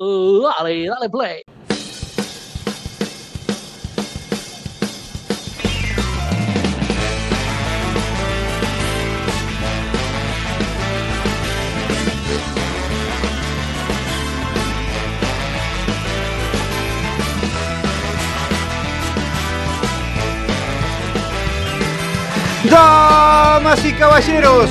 Dale, dale play. Damas y caballeros,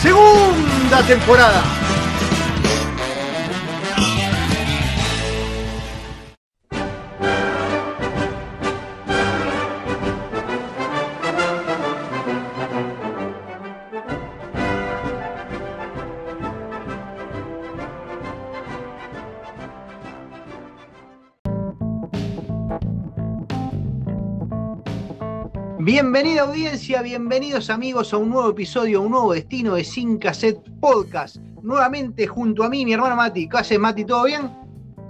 segunda temporada. Bienvenida audiencia, bienvenidos amigos a un nuevo episodio, un nuevo destino de Sin Cassette Podcast. Nuevamente junto a mí, mi hermano Mati. ¿Qué haces, Mati? ¿Todo bien?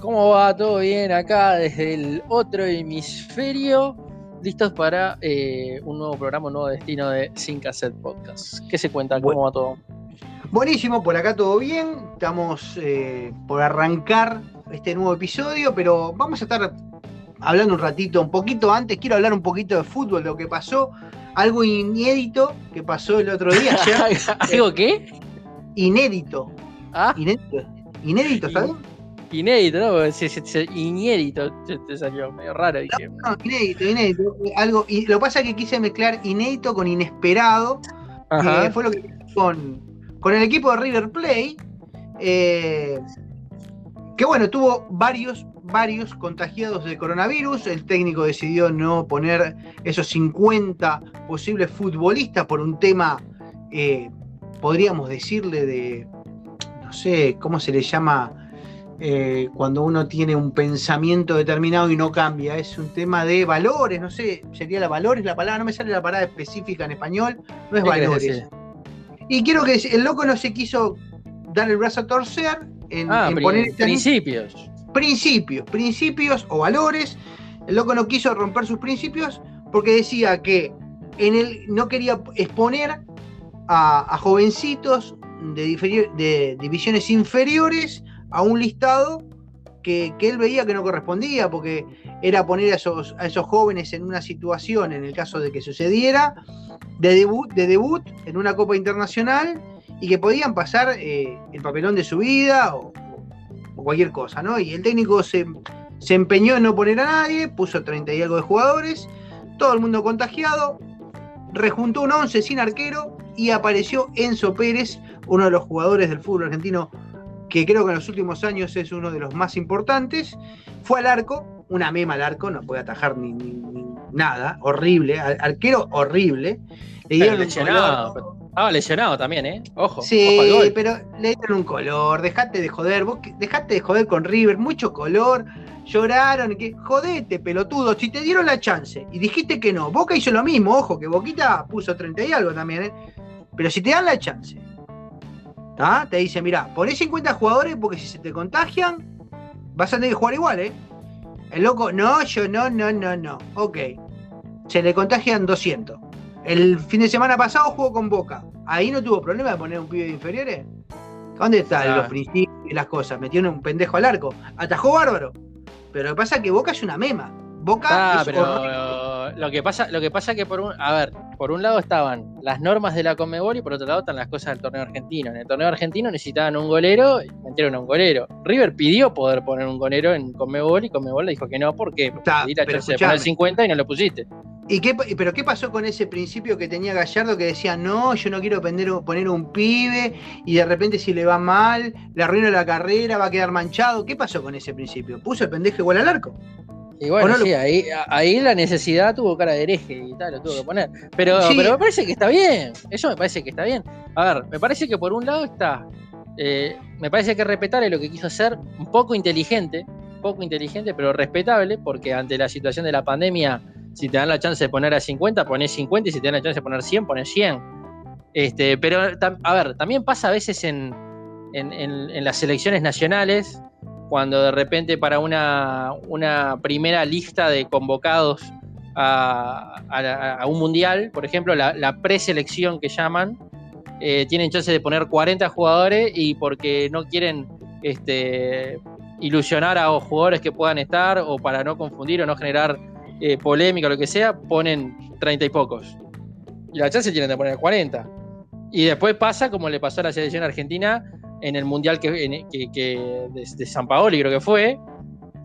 ¿Cómo va? ¿Todo bien acá desde el otro hemisferio? Listos para eh, un nuevo programa, un nuevo destino de Sin Cassette Podcast. ¿Qué se cuenta? ¿Cómo Bueno. va todo? Buenísimo, por acá todo bien. Estamos eh, por arrancar este nuevo episodio, pero vamos a estar hablando un ratito, un poquito antes. Quiero hablar un poquito de fútbol, de lo que pasó. Algo inédito que pasó el otro día, ayer. ¿Algo qué? inédito. Ah, Inédito. Inédito, ¿sabes? inédito, ¿no? Porque se- se- se- Inédito te, salió medio raro. Dije, No, inédito, inédito. Algo, y lo que pasa es que quise mezclar inédito con inesperado. Que fue lo que pasó con, con el equipo de River Play. eh, que bueno, tuvo varios, varios contagiados de coronavirus. El técnico decidió no poner esos 50 posibles futbolistas por un tema, eh, podríamos decirle, de, no sé, ¿cómo se le llama? eh, cuando uno tiene un pensamiento determinado y no cambia, es un tema de valores, no sé, sería la valores la palabra, no me sale la palabra específica en español, no es ¿Qué querés valores. Y quiero que el loco no se quiso dar el brazo a torcer en, Ah, en poner este principios. Principios, principios o valores. El loco no quiso romper sus principios porque decía que en el, no quería exponer a, jovencitos de divisiones inferiores a un listado que, que él veía que no correspondía, porque era poner a esos, a esos jóvenes en una situación, en el caso de que sucediera, de debut, de debut en una Copa Internacional y que podían pasar eh, el papelón de su vida o, o cualquier cosa, ¿no? Y el técnico se, se empeñó en no poner a nadie, puso 30 y algo de jugadores, todo el mundo contagiado, rejuntó un 11 sin arquero y apareció Enzo Pérez, uno de los jugadores del fútbol argentino que creo que en los últimos años es uno de los más importantes. Fue al arco, una mema al arco, no puede atajar ni, ni- ni nada, horrible, arquero horrible. Le dieron un lesionado, color. Estaba lesionado también, ¿eh? Ojo. Sí, ojo al gol. pero le dieron un color, dejate de joder, vos dejate de joder con River, mucho color, lloraron, que jodete, pelotudo, si te dieron la chance y dijiste que no, Boca hizo lo mismo, ojo, que Boquita puso 30 y algo también, ¿eh? pero si te dan la chance, ¿tá? te dicen, mira, ponés 50 jugadores porque si se te contagian, vas a tener que jugar igual, ¿eh? El loco, no, yo no, no, no, no, ok, se le contagian 200. El fin de semana pasado jugó con Boca. Ahí no tuvo problema de poner un pibe de inferiores. ¿Dónde están Claro. los principios y las cosas? Metió un pendejo al arco. Atajó bárbaro. Pero lo que pasa es que Boca es una mema. Boca Ah, es pero horrible. no, lo que pasa, lo que pasa que por un, a ver, por un lado estaban las normas de la Conmebol y por otro lado están las cosas del torneo argentino. En el torneo argentino necesitaban un golero y metieron a un golero. River pidió poder poner un golero en Conmebol y Conmebol le dijo que no, porque de poner escuchame. 50 y no lo pusiste. ¿Y qué, ¿Pero qué pasó con ese principio que tenía Gallardo que decía, no, yo no quiero poner, poner un pibe y de repente si le va mal, le arruino la carrera, va a quedar manchado? ¿Qué pasó con ese principio? ¿Puso el pendejo igual al arco? Y bueno, no lo- sí, ahí, ahí la necesidad tuvo cara de hereje y tal, lo tuvo que poner. Pero, Sí. pero me parece que está bien. Eso me parece que está bien. A ver, me parece que por un lado está. eh, me parece que respetarle lo que quiso hacer, un poco inteligente, poco inteligente, pero respetable, porque ante la situación de la pandemia, si te dan la chance de poner a 50, pones 50, y si te dan la chance de poner 100, pones 100. Este, pero, a ver, también pasa a veces en, en- las selecciones nacionales, cuando de repente para una, una primera lista de convocados a, a- un mundial, por ejemplo, la, la preselección que llaman, eh, tienen chance de poner 40 jugadores y porque no quieren este, ilusionar a jugadores que puedan estar o para no confundir o no generar eh, polémica lo que sea, ponen 30 y pocos. Y la chance tienen de poner 40. Y después pasa como le pasó a la selección argentina en el mundial que, en- que- que de, de San Paoli, creo que fue,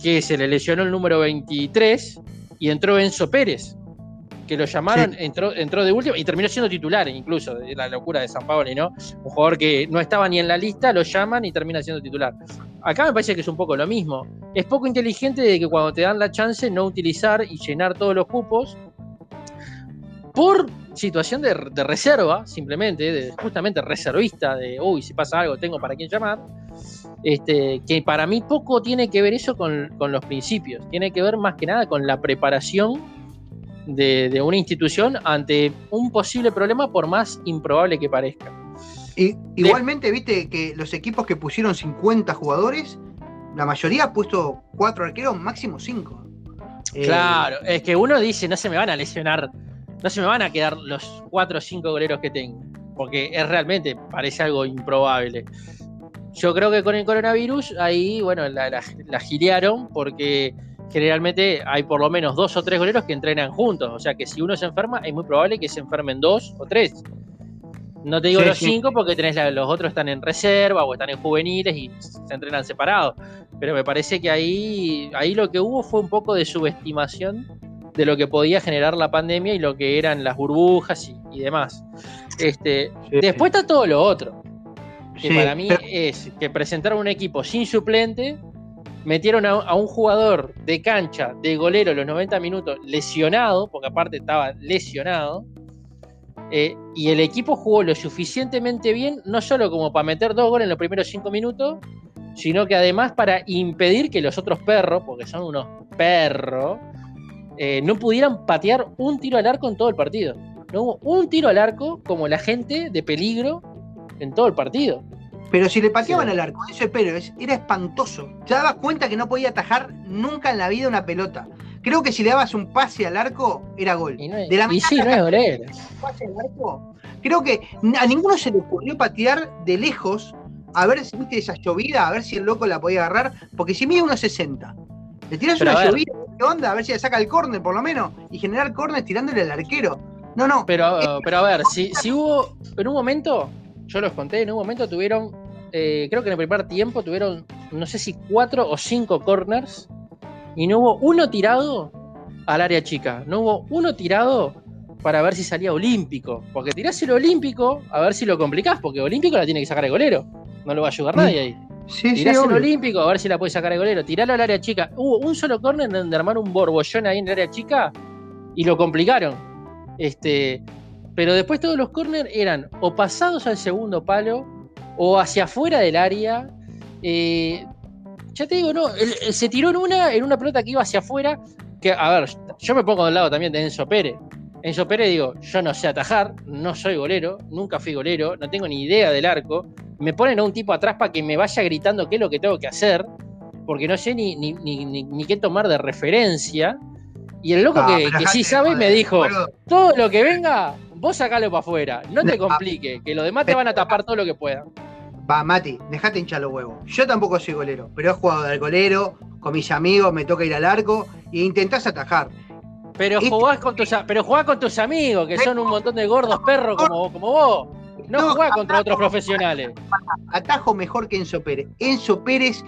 que se le lesionó el número 23 y entró Enzo Pérez, que lo llamaron, entró, entró de último y terminó siendo titular, incluso, de la locura de San Paoli, ¿no? Un jugador que no estaba ni en la lista, lo llaman y termina siendo titular. Acá me parece que es un poco lo mismo. Es poco inteligente de que cuando te dan la chance no utilizar y llenar todos los cupos por situación de, reserva, simplemente, de justamente reservista, de uy, si pasa algo, tengo para quién llamar. Este, que para mí poco tiene que ver eso con, con los principios, tiene que ver más que nada con la preparación de, de una institución ante un posible problema, por más improbable que parezca. Y, igualmente, viste que los equipos que pusieron 50 jugadores, la mayoría ha puesto 4 arqueros, máximo 5. Claro, es que uno dice, no se me van a lesionar, no se me van a quedar los 4 o 5 goleros que tengo, porque es realmente, parece algo improbable. Yo creo que con el coronavirus ahí, bueno, la, la, la gilearon porque generalmente hay por lo menos dos o tres goleros que entrenan juntos. O sea que si uno se enferma, es muy probable que se enfermen dos o tres. No te digo Sí, los sí. cinco porque tenés la- los otros están en reserva o están en juveniles y se entrenan separados. Pero me parece que ahí, ahí lo que hubo fue un poco de subestimación de lo que podía generar la pandemia y lo que eran las burbujas y, y demás. Este, Sí. Después está todo lo otro que para mí es que presentaron un equipo sin suplente, metieron a, a un jugador de cancha, de golero, los 90 minutos, lesionado, porque aparte estaba lesionado, eh, y el equipo jugó lo suficientemente bien, no solo como para meter dos goles en los primeros cinco minutos, sino que además para impedir que los otros perros, porque son unos perros, eh, no pudieran patear un tiro al arco en todo el partido. No hubo un tiro al arco como la gente de peligro en todo el partido. Pero si le pateaban Sí. al arco, ese Pérez era espantoso. Te dabas cuenta que no podía atajar nunca en la vida una pelota. Creo que si le dabas un pase al arco, era gol. Y, no es- De la y sí, no es golero. pase al arco, creo que a ninguno se le ocurrió patear de lejos a ver si viste esa llovida, a ver si el loco la podía agarrar, porque si mide unos 60, le tiras Pero una a ver. llovida, ¿qué onda? A ver si le saca el córner por lo menos, y generar córner tirándole al arquero. No, no, Pero, pero a ver, si, si hubo. En un momento, yo los conté, en un momento tuvieron. eh, creo que en el primer tiempo tuvieron, no sé si cuatro o cinco corners. Y no hubo uno tirado al área chica. No hubo uno tirado para ver si salía olímpico. Porque tirás el olímpico a ver si lo complicás. Porque olímpico la tiene que sacar el golero. No lo va a ayudar Mm. nadie ahí. sí, sí, Tirás el obvio. olímpico a ver si la puede sacar el golero. Tiralo al área chica. Hubo un solo corner donde armaron un borbollón ahí en el área chica y lo complicaron. Este, pero después todos los corners eran o pasados al segundo palo o hacia afuera del área. Eh, ya te digo, no, se tiró en una, en una pelota que iba hacia afuera. Que, a ver, yo me pongo del lado también de Enzo Pérez. Enzo Pérez, digo, yo no sé atajar, no soy golero, nunca fui golero, no tengo ni idea del arco. Me ponen a un tipo atrás para que me vaya gritando qué es lo que tengo que hacer, porque no sé ni, ni, ni, ni- ni qué tomar de referencia. Y el loco que, sí sabe me dijo, todo lo que venga, vos sacalo para afuera, no te complique, que los demás te van a tapar todo lo que puedan. Va, Mati, dejate hinchar los huevos. Yo tampoco soy golero, pero he jugado del golero, con mis amigos, me toca ir al arco e intentás atajar. Pero Este- jugás con tus, pero jugás con tus amigos, que son un montón de gordos perros como, como vos. No No, jugás contra otros profesionales. atajo mejor que Enzo Pérez. Enzo Pérez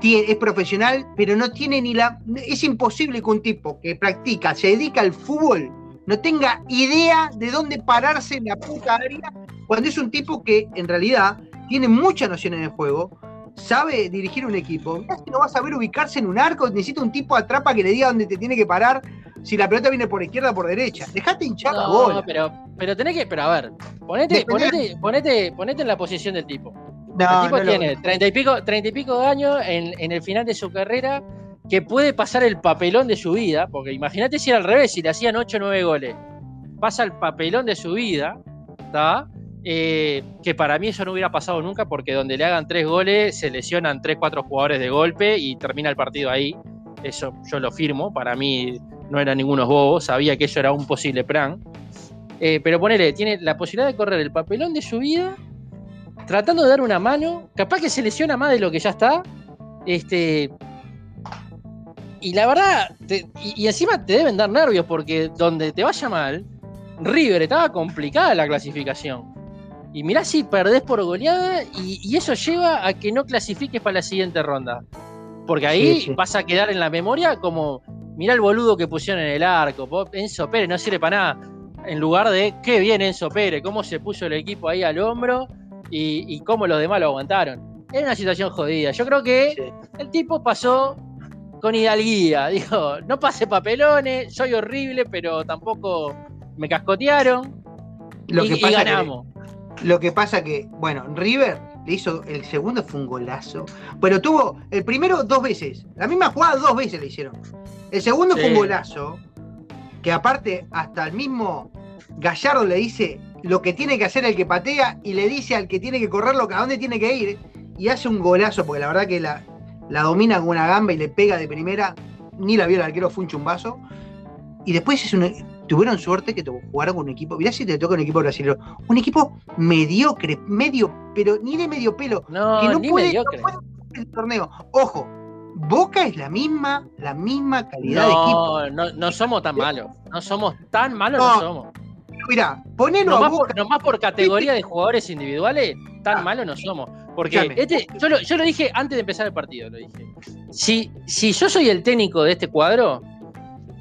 tiene- es profesional, pero no tiene ni la. Es imposible que un tipo que practica, se dedica al fútbol, no tenga idea de dónde pararse en la puta área, cuando es un tipo que en realidad tiene muchas nociones de juego, sabe dirigir un equipo. Mirá si no va a saber ubicarse en un arco, necesita un tipo atrapa que le diga dónde te tiene que parar. Si la pelota viene por izquierda o por derecha, dejate hinchar la No, bola. pero, pero tenés que, pero a ver, ponete, ponete, ponete, ponete en la posición del tipo. No, el tipo no tiene treinta y pico, treinta y pico de años en, en el final de su carrera que puede pasar el papelón de su vida, porque imagínate si era al revés, si le hacían 8 o 9 goles. Pasa el papelón de su vida, ¿está? Eh, que para mí eso no hubiera pasado nunca, porque donde le hagan 3 goles se lesionan 3, 4 jugadores de golpe y termina el partido ahí. Eso yo lo firmo, para mí no eran ningunos bobos, sabía que eso era un posible plan. Eh, pero ponele, tiene la posibilidad de correr el papelón de su vida tratando de dar una mano, capaz que se lesiona más de lo que ya está. Este. Y la verdad, y encima te deben dar nervios porque donde te vaya mal, River estaba complicada la clasificación. Y mirá si perdés por goleada y, y eso lleva a que no clasifiques para la siguiente ronda. Porque ahí Sí, sí. vas a quedar en la memoria como, mirá el boludo que pusieron en el arco, Enzo Pérez no sirve para nada. En lugar de, qué bien Enzo Pérez, cómo se puso el equipo ahí al hombro y, y cómo los demás lo aguantaron. Era una situación jodida. Yo creo que Sí. el tipo pasó con hidalguía. Dijo, no pase papelones, soy horrible, pero tampoco me cascotearon. Lo y, que y pasa que- ganamos. Lo que pasa que, bueno, River le hizo, el segundo fue un golazo, pero tuvo el primero dos veces, la misma jugada dos veces le hicieron. El segundo fue un golazo, que aparte hasta el mismo Gallardo le dice lo que tiene que hacer el que patea y le dice al que tiene que correrlo a dónde tiene que ir y hace un golazo, porque la verdad que la, la domina con una gamba y le pega de primera, ni la vio el arquero, fue un chumbazo. Y después es una- tuvieron suerte que jugaron con un equipo, mirá si te toca un equipo brasileño, un equipo mediocre, medio, pero ni de medio pelo, No, que no ni puede, no mediocre. puede el torneo. Ojo, Boca es la misma, la misma calidad de equipo. No, no, somos tan malos. No somos tan malos, No, no, somos. Mirá, ponelo a Nomás Boca. por, nomás por categoría de jugadores individuales, tan malos no somos. Porque este, yo, lo, yo lo dije antes de empezar el partido, lo dije. Si, si yo soy el técnico de este cuadro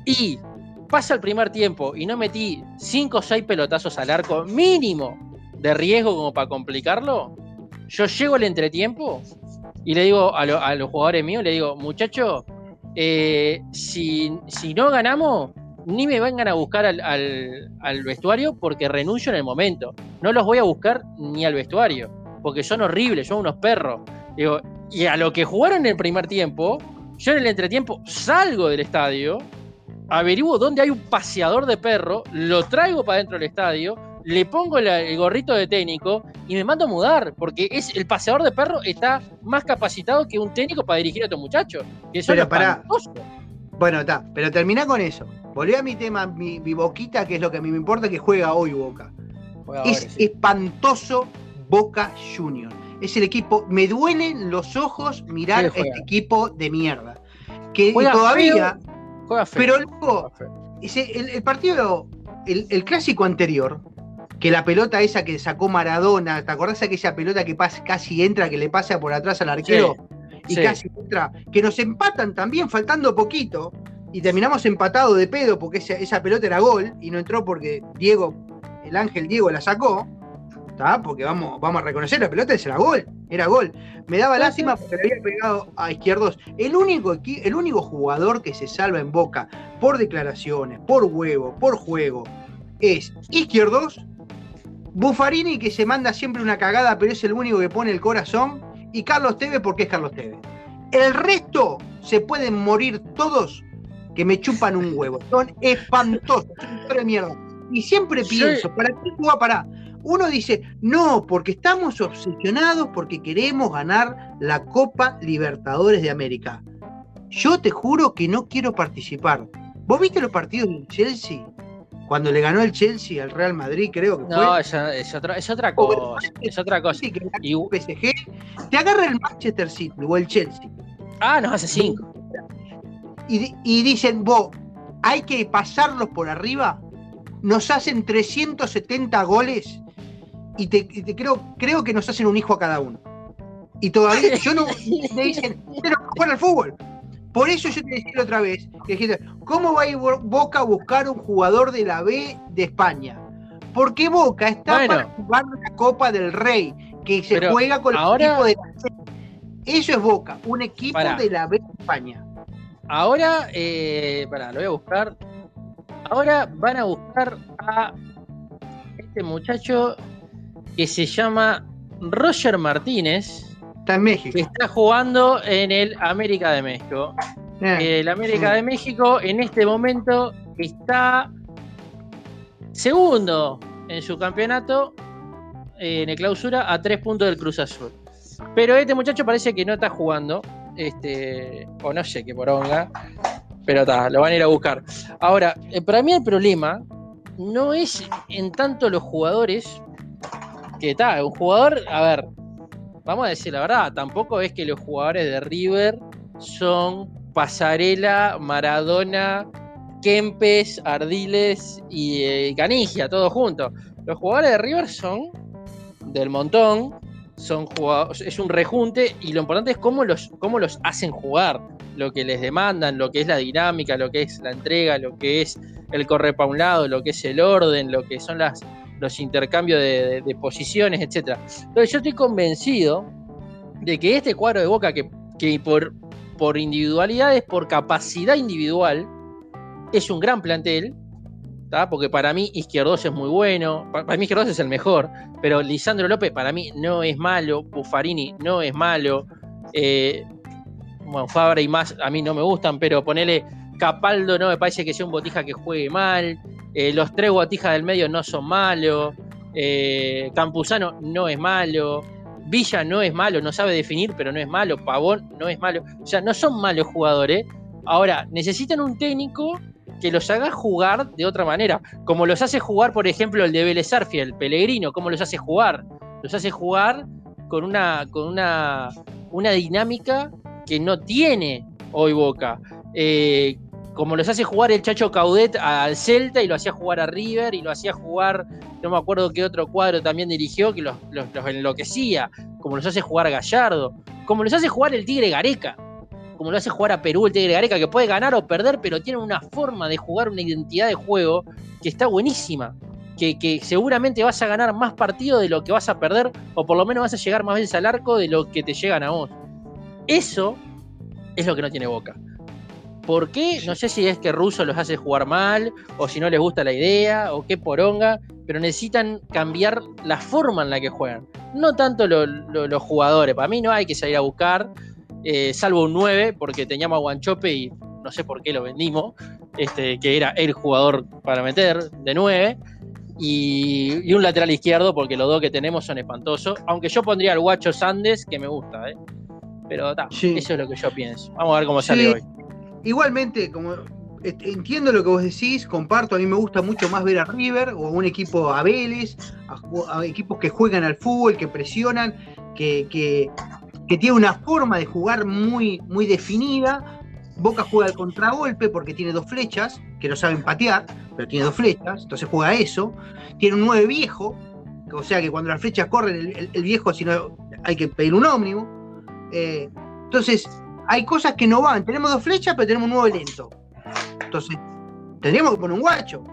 y pasa el primer tiempo y no metí 5 o 6 pelotazos al arco mínimo de riesgo como para complicarlo, yo llego al entretiempo y le digo a, lo- a los jugadores míos, le digo, muchachos, eh, si, no ganamos, ni me vengan a buscar al, vestuario porque renuncio en el momento. No los voy a buscar ni al vestuario, porque son horribles, son unos perros. Y a lo que jugaron en el primer tiempo, yo en el entretiempo salgo del estadio, averiguo dónde hay un paseador de perro, lo traigo para dentro del estadio, le pongo la- el gorrito de técnico y me mando a mudar, porque es el paseador de perro está más capacitado que un técnico para dirigir a otros muchachos. Que eso Pero espantoso. Bueno, está, pero terminá con eso. Volví a mi tema, mi, mi boquita, que es lo que a mí me importa, que juega hoy Boca. Juega ahora, es sí. espantoso Boca Junior. Es el equipo, me duelen los ojos mirar este equipo de mierda. Que Juega todavía, Juega feo. pero luego, el, el partido, el, el clásico anterior, que la pelota esa que sacó Maradona, ¿te acordás aquella pelota que casi entra, que le pasa por atrás al arquero? y sí. casi entra, que nos empatan también faltando poquito y terminamos empatados de pedo porque esa, esa pelota era gol y no entró porque Diego, el ángel Diego la sacó, ¿tá? porque vamos, vamos a reconocer la pelota era gol, era gol. Me daba lástima porque le había pegado a izquierdos. El único, el único jugador que se salva en boca por declaraciones, por huevo, por juego, es izquierdos. Buffarini que se manda siempre una cagada, pero es el único que pone el corazón. Y Carlos Tevez porque es Carlos Tevez. El resto se pueden morir todos que me chupan un huevo. Son espantosos, son de mierda. Y siempre Sí. pienso, ¿para qué juega para? Uno dice, no, porque estamos obsesionados porque queremos ganar la Copa Libertadores de América. Yo te juro que no quiero participar. ¿Vos viste los partidos del Chelsea? Cuando le ganó el Chelsea al Real Madrid, creo que fue. No, es, es otra, es otra cosa. Es otra cosa. Que Y- PSG, te agarra el Manchester City o el Chelsea ah, nos hace cinco. y, y dicen, vos, hay que pasarlos por arriba, nos hacen 370 goles y te, creo, creo que nos hacen un hijo a cada uno. Y todavía yo no me dicen, pero jugar al fútbol. Por eso yo te decía otra vez, ¿cómo va a ir Boca a buscar un jugador de la B de España? Porque Boca está para jugar la Copa del Rey, que se juega con el equipo de la C. Eso es Boca, un equipo de la B de España. Ahora, eh, para, lo voy a buscar. Ahora van a buscar a este muchacho que se llama Roger Martínez. Está en México. Que está jugando en el América de México. Eh, el América de México en este momento está segundo en su campeonato eh, en el clausura a tres puntos del Cruz Azul. Pero este muchacho parece que no está jugando. Este, o no sé qué poronga. Pero está, lo van a ir a buscar. Ahora, eh, para mí el problema no es en tanto los jugadores. Que está, un jugador, a ver, vamos a decir la verdad, tampoco es que los jugadores de River son Pasarela, Maradona, Kempes, Ardiles y eh, Canigia, todos juntos. Los jugadores de River son del montón, son jugadores, es un rejunte y lo importante es cómo los, cómo los hacen jugar, lo que les demandan, lo que es la dinámica, lo que es la entrega, lo que es el corre para un lado, lo que es el orden, lo que son las, los intercambios de, posiciones, etc. Entonces yo estoy convencido de que este cuadro de Boca, que, que por, por individualidades, por capacidad individual, es un gran plantel, porque para mí Izquierdos es muy bueno, para, mí Izquierdos es el mejor, pero Lisandro López para mí no es malo, Buffarini no es malo, eh, Fabra y más a mí no me gustan, pero ponele Capaldo no me parece que sea un botija que juegue mal, eh, los tres botijas del medio no son malos, eh, Campuzano no es malo, Villa no es malo, no sabe definir, pero no es malo, Pavón no es malo, o sea, no son malos jugadores. Ahora, necesitan un técnico que los haga jugar de otra manera. Como los hace jugar, por ejemplo, el de Vélez el Pellegrino, ¿cómo los hace jugar? Los hace jugar con una, con una, una dinámica que no tiene hoy Boca. Eh, como los hace jugar el Chacho Caudet al Celta y lo hacía jugar a River y lo hacía jugar, no me acuerdo qué otro cuadro también dirigió que los, enloquecía, como los hace jugar Gallardo, como los hace jugar el Tigre Gareca como lo hace jugar a Perú el Tigre Gareca, que puede ganar o perder, pero tiene una forma de jugar, una identidad de juego que está buenísima. Que, seguramente vas a ganar más partidos de lo que vas a perder, o por lo menos vas a llegar más veces al arco de lo que te llegan a vos. Eso es lo que no tiene Boca. ¿Por qué? No sé si es que Russo los hace jugar mal, o si no les gusta la idea, o qué poronga, pero necesitan cambiar la forma en la que juegan. No tanto los jugadores, para mí no hay que salir a buscar eh, salvo un 9, porque teníamos a Guanchope y no sé por qué lo vendimos, este, que era el jugador para meter de 9. Y, un lateral izquierdo, porque los dos que tenemos son espantosos. Aunque yo pondría al Guacho Sandes, que me gusta, ¿eh? Pero eso es lo que yo pienso. Vamos a ver cómo sale hoy. Igualmente, como entiendo lo que vos decís, comparto, a mí me gusta mucho más ver a River o a un equipo a Vélez, a, equipos que juegan al fútbol, que presionan, que, que, tiene una forma de jugar muy, muy definida. Boca juega al contragolpe porque tiene dos flechas, que no saben patear, pero tiene dos flechas, entonces juega eso. Tiene un 9 viejo, o sea que cuando las flechas corren, el, viejo, si no, hay que pedir un ómnibus. Eh, entonces, hay cosas que no van. Tenemos dos flechas, pero tenemos un 9 lento. Entonces, tendríamos que poner un guacho.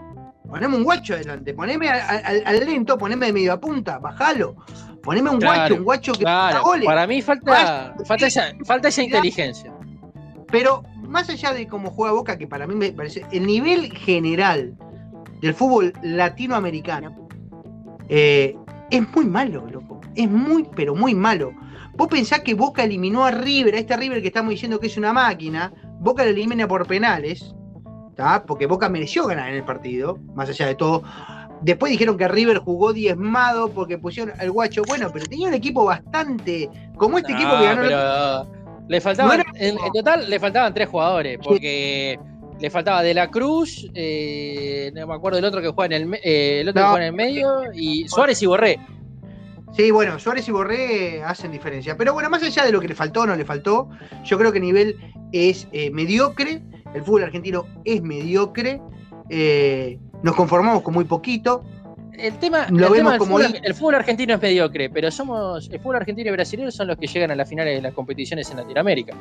Ponemos un guacho adelante. Poneme al, lento, poneme de media punta, bajalo. Poneme un guacho, un guacho que claro. goles. Para mí falta, falta, esa, falta esa inteligencia. Pero más allá de cómo juega Boca, que para mí me parece el nivel general del fútbol latinoamericano eh, es muy malo. Es muy, pero muy malo. Vos pensás que Boca eliminó a River, a este River que estamos diciendo que es una máquina, Boca lo elimina por penales, porque Boca mereció ganar en el partido, más allá de todo. Después dijeron que River jugó diezmado porque pusieron al guacho. Bueno, pero tenía un equipo bastante. Como este equipo que ganó. le faltaban, en, total le faltaban tres jugadores. Porque le faltaba De la Cruz, eh, no me acuerdo del otro que juega en el, eh, el otro que juega en el medio, y Suárez y Borré. Sí, bueno, Suárez y Borré hacen diferencia. Pero bueno, más allá de lo que le faltó o no le faltó, yo creo que el nivel es eh, mediocre El fútbol argentino es mediocre. eh, nos conformamos con muy poquito. El tema, Lo el, vemos tema como fútbol, ahí. el fútbol argentino es mediocre, pero somos el fútbol argentino y brasileño son los que llegan a las finales de las competiciones en Latinoamérica.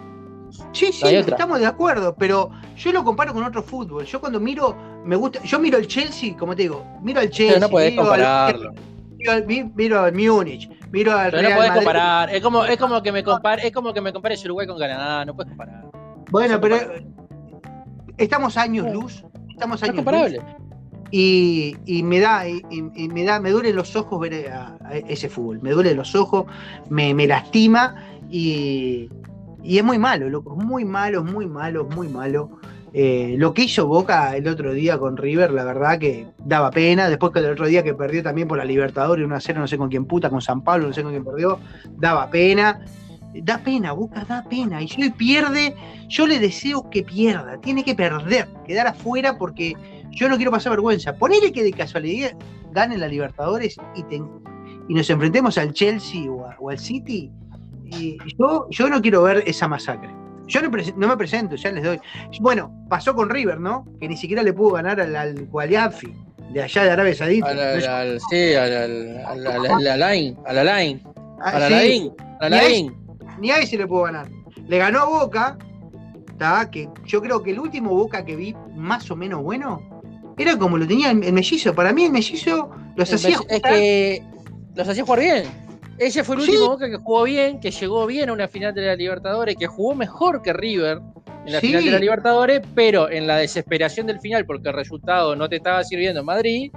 Sí, sí, estamos de acuerdo, pero yo lo comparo con otro fútbol. Yo cuando miro, me gusta, yo miro el Chelsea, como te digo, miro al Chelsea, Pero no podés al- compararlo. Miro miro al Múnich, miro al Pero no Madrid. comparar. Es como, es como que me compare, es como que me compares Uruguay con Canadá, no puedes comparar. Bueno, pero estamos años luz, estamos años luz, comparable. y, y me da, y, y me da, me duele los ojos ver a, a ese fútbol, me duele los ojos, me, me lastima y, y es muy malo, loco, muy malo, es muy malo, es muy malo. Eh, lo que hizo Boca el otro día con River, la verdad que daba pena. Después que el otro día que perdió también por la Libertadores 1 a 0, no sé con quién puta, con San Pablo, no sé con quién perdió, daba pena. Da pena, Boca da pena. Y si hoy pierde, yo le deseo que pierda. Tiene que perder, quedar afuera porque yo no quiero pasar vergüenza. Ponele que de casualidad gane la Libertadores y, y nos enfrentemos al Chelsea o, al City. Yo, yo no quiero ver esa masacre. Yo no, no me presento, ya les doy. Bueno, pasó con River, ¿no? Que ni siquiera le pudo ganar al, al Gualiafi, de allá de Arabia Saudita. Al, al, al- sí, al, al, al, al- a la line, a la line, Ah, ni ahí se le pudo ganar. Le ganó a Boca, ¿tá? que yo creo que el último Boca que vi más o menos bueno era como lo tenía el, el mellizo. Para mí el mellizo los Es hacía es jugar. que los hacía jugar bien. Ese fue el Sí. último Boca que jugó bien, que llegó bien a una final de la Libertadores, que jugó mejor que River en la Sí. final de la Libertadores, pero en la desesperación del final, porque el resultado no te estaba sirviendo en Madrid,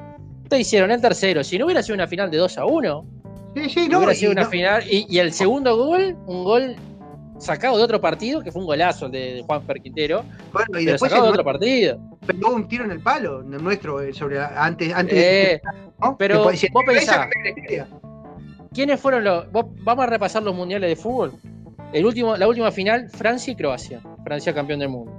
te hicieron el tercero. Si no hubiera sido una final de 2 a 1, Sí, sí, no, hubiera sido una no- final. Y, y el segundo gol, un gol sacado de otro partido, que fue un golazo el de, de Juan Quintero, bueno, y pero después sacado de otro partido. pegó un tiro en el palo, el nuestro, eh, sobre antes, antes Eh, ¿no? pero vos esa ¿Quiénes fueron los.? vamos a repasar los mundiales de fútbol. El último, la última final, Francia y Croacia. Francia campeón del mundo.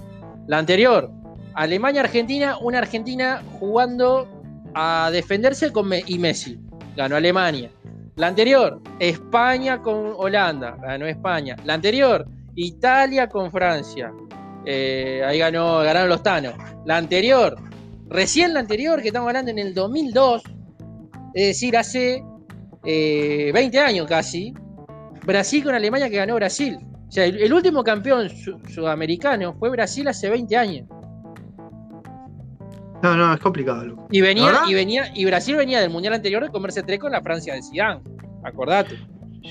La anterior, Alemania-Argentina, una Argentina jugando a defenderse con y Messi. Ganó Alemania. La anterior, España con Holanda. Ganó España. La anterior, Italia con Francia. Eh, ahí ganó, ganaron los Tanos. La anterior, recién la anterior, que estamos hablando en el 2002, es decir, hace eh, 20 años casi, Brasil con Alemania que ganó Brasil. O sea, el, el último campeón su- sudamericano fue Brasil hace 20 años. No, no, es complicado, loco. Y venía, y venía, y Brasil venía del mundial anterior de comerse tres con la Francia de Zidane. Acordate.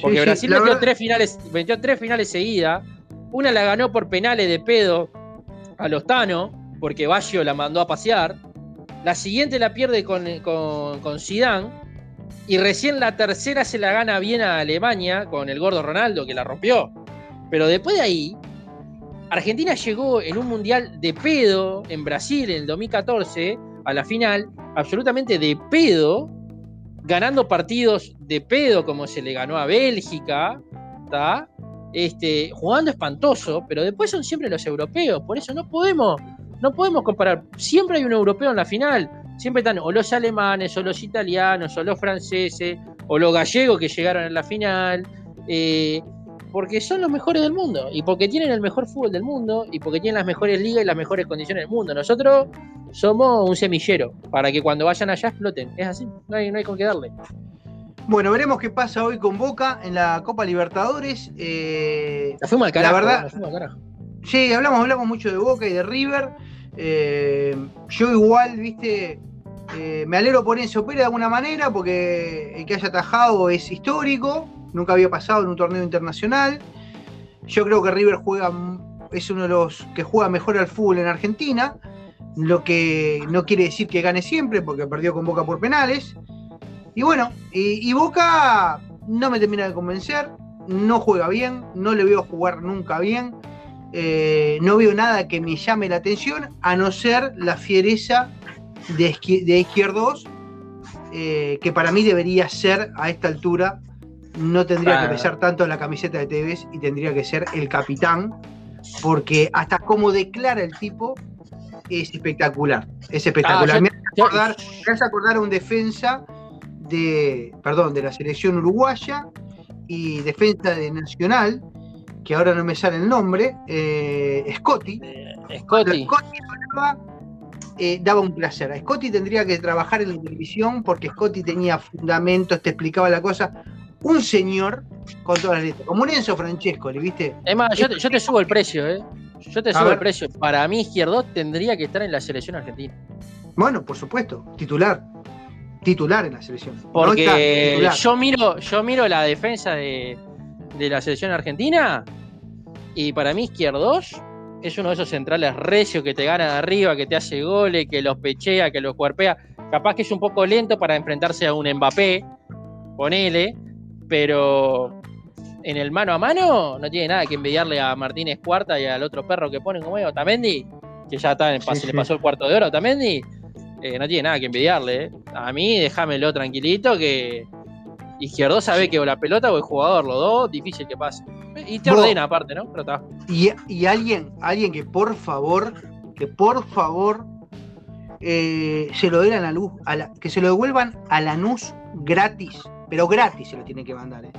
Porque Sí, sí, Brasil la metió, verdad- tres finales, metió tres finales seguidas. Una la ganó por penales de pedo a los Tano, porque Baggio la mandó a pasear. La siguiente la pierde con, con, con Zidane. Y recién la tercera se la gana bien a Alemania con el gordo Ronaldo, que la rompió. Pero después de ahí, Argentina llegó en un mundial de pedo en Brasil en el 2014 a la final, absolutamente de pedo, ganando partidos de pedo como se le ganó a Bélgica. Este, jugando espantoso, pero después son siempre los europeos, por eso no podemos, no podemos comparar. Siempre hay un europeo en la final, siempre están o los alemanes, o los italianos, o los franceses, o los gallegos que llegaron a la final. eh, porque son los mejores del mundo y porque tienen el mejor fútbol del mundo y porque tienen las mejores ligas y las mejores condiciones del mundo. Nosotros somos un semillero para que cuando vayan allá exploten. Es así, no hay, no hay con qué darle. Bueno, veremos qué pasa hoy con Boca en la Copa Libertadores. Eh, La fuimos al carajo. verdad- la fuimos al carajo. Sí, hablamos, hablamos mucho de Boca y de River. Eh, yo igual, viste, eh, me alegro por Enzo Pérez de alguna manera, porque el que haya atajado es histórico, nunca había pasado en un torneo internacional. Yo creo que River juega, es uno de los que juega mejor al fútbol en Argentina, lo que no quiere decir que gane siempre, porque perdió con Boca por penales. Y bueno, y, Boca no me termina de convencer, no juega bien, no le veo jugar nunca bien. Eh, no veo nada que me llame la atención, a no ser la fiereza de, Izquier- de Izquierdos, eh, que para mí debería ser a esta altura, no tendría Claro. que pesar tanto la camiseta de Tevez y tendría que ser el capitán, porque hasta como declara el tipo es espectacular, es espectacular. Ah, me, hace acordar, me hace acordar a un defensa de, perdón, de la selección uruguaya y defensa de Nacional, que ahora no me sale el nombre, eh, Scotty, Scotty. Scotty hablaba, eh, daba un placer. A Scotty tendría que trabajar en la televisión porque Scotty tenía fundamentos, te explicaba la cosa. Un señor con todas las letras, como un Enzo Francesco, ¿le viste? Es más, yo te, yo te subo el precio, ¿eh? Yo te A subo ver. el precio. Para mí, Izquierdo tendría que estar en la selección argentina. Bueno, por supuesto, titular. Titular en la selección. Porque yo miro, yo miro la defensa de, de la selección argentina y para mí Izquierdos es uno de esos centrales recios que te gana de arriba, que te hace goles, que los pechea, que los cuerpea. Capaz que es un poco lento para enfrentarse a un Mbappé, ponele, pero en el mano a mano no tiene nada que envidiarle a Martínez Cuarta y al otro perro que ponen como es Otamendi, que ya está en, Sí, se le pasó el cuarto de hora a Otamendi. eh, no tiene nada que envidiarle. eh. A mí, déjamelo tranquilito que Izquierdo sabe que o la pelota o el jugador, los dos, difícil que pase. Y te ordena aparte, ¿no? Pero está. Y, y alguien, alguien que por favor, que por favor eh, se lo den a la luz, a la- que se lo devuelvan a Lanús gratis, pero gratis se lo tienen que mandar. eh.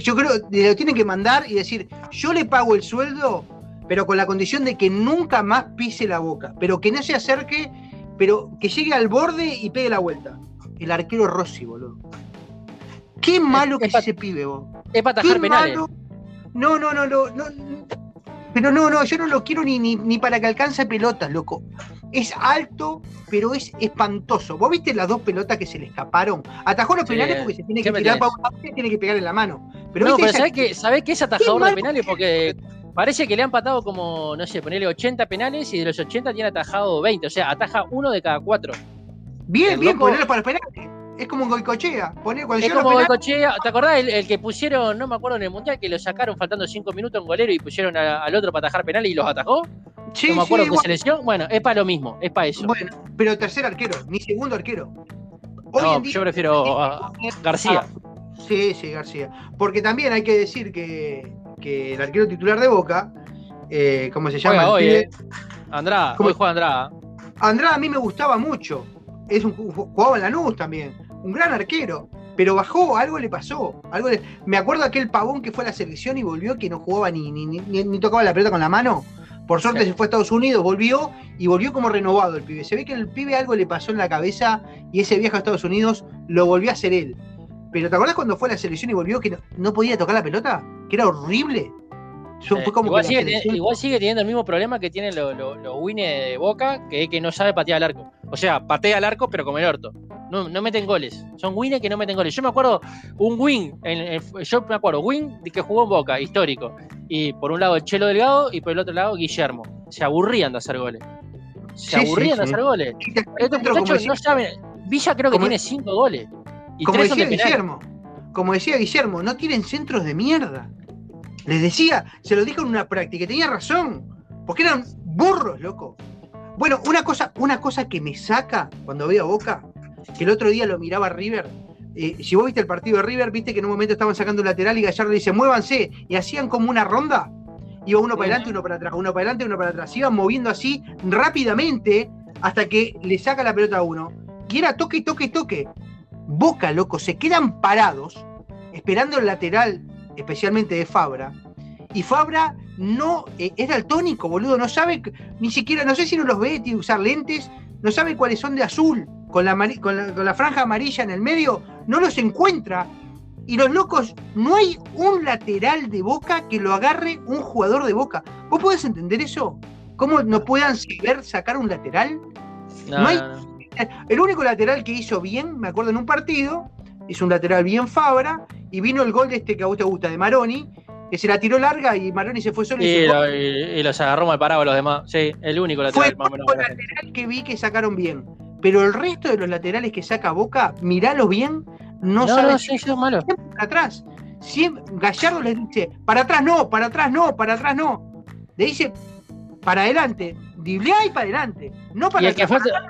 Yo creo que lo tienen que mandar y decir, yo le pago el sueldo, pero con la condición de que nunca más pise la boca, pero que no se acerque, pero que llegue al borde y pegue la vuelta. El arquero Rossi, boludo. Qué malo que es ese pibe, vos. Es para Qué atajar penales. malo. No, no, no, no, no. Pero no, no, yo no lo quiero ni, ni, ni para que alcance pelotas, loco. Es alto, pero es espantoso. ¿Vos viste las dos pelotas que se le escaparon? Atajó los Sí. penales porque se tiene que tirar para un lado y tiene que pegar en la mano. Pero no, viste pero esa- ¿sabés que, ¿sabés que es atajador de penales? Porque parece que le han patado como, no sé, ponerle 80 penales y de los 80 tiene atajado 20. O sea, ataja uno de cada cuatro. Bien, el bien, loco- ponerlo para los penales. Es como un goicochea. Poner, cuando Es como los el penales, cochea, ¿te acordás el, el que pusieron, no me acuerdo en el mundial, que lo sacaron faltando 5 minutos en golero y pusieron a- al otro para atajar penales y los atajó? sí, no me sí, acuerdo qué bueno, selección. Bueno, es para lo mismo, es para eso. bueno, pero tercer arquero, ni segundo arquero. Hoy no, en día- yo prefiero a García. Sí, sí, García. Porque también hay que decir que, que el arquero titular de Boca, eh, ¿cómo se llama? Hoy, eh. Andrada, ¿Cómo? hoy juega Andrada. Andrada a mí me gustaba mucho. Es un, jugaba en Lanús también. Un gran arquero. Pero bajó, algo le pasó. Algo le- me acuerdo aquel pavón que fue a la selección y volvió que no jugaba ni, ni, ni- ni tocaba la pelota con la mano. Por suerte Sí. se fue a Estados Unidos, volvió y volvió como renovado el pibe. Se ve que el pibe algo le pasó en la cabeza y ese viaje a Estados Unidos lo volvió a hacer él. Pero ¿te acordás cuando fue a la selección y volvió que no, no podía tocar la pelota? Que era horrible. Eh, como igual, sigue, selección- igual sigue teniendo el mismo problema que tienen los Winnie de Boca, que es que no sabe patear al arco. O sea, patea al arco, pero como el orto. No, no meten goles. Son Winnie que no meten goles. Yo me acuerdo un Win, en- en- yo me acuerdo, Win de que jugó en Boca, histórico. Y por un lado el Chelo Delgado y por el otro lado Guillermo. Se aburrían de hacer goles. Se Sí, aburrían sí, de sí. hacer goles. Estos muchachos no saben. Villa creo que como- tiene cinco goles. Y como tres de decía. Guillermo, como decía Guillermo, no tienen centros de mierda. Les decía, se lo dijo en una práctica, y tenía razón, porque eran burros, loco. Bueno, una cosa, una cosa que me saca cuando veo a Boca, que el otro día lo miraba River. eh, si vos viste el partido de River, viste que en un momento estaban sacando un lateral y Gallardo dice, muévanse, y hacían como una ronda. Iba uno para adelante, uno para atrás, uno para adelante, uno para atrás. Iban moviendo así rápidamente hasta que le saca la pelota a uno. Y era toque, toque, toque. Boca, loco, se quedan parados esperando el lateral, especialmente de Fabra. Y Fabra no eh, es daltónico, boludo, no sabe, ni siquiera, no sé si no los ve, tiene que usar lentes, no sabe cuáles son de azul, con la, con la, con la franja amarilla en el medio, no los encuentra. Y los locos, no hay un lateral de Boca que lo agarre un jugador de Boca. ¿Vos podés entender eso? ¿Cómo no puedan saber sacar un lateral? No, no hay-. El único lateral que hizo bien, me acuerdo en un partido, hizo un lateral bien Fabra, y vino el gol de este que a vos te gusta, de Maroni, que se la tiró larga y Maroni se fue solo y, Y, se fue. lo- y- y los agarró mal parados los demás. Sí, el único Fue lateral el menos. único lateral que vi que sacaron bien. Pero el resto de los laterales que saca Boca, miralos bien, no, No, saben no, sí, sí, malo. siempre para atrás. Siempre, Gallardo les dice, para atrás no, para atrás no, para atrás no. Le dice, para adelante, driblea y para adelante. No para Y el que para atrás,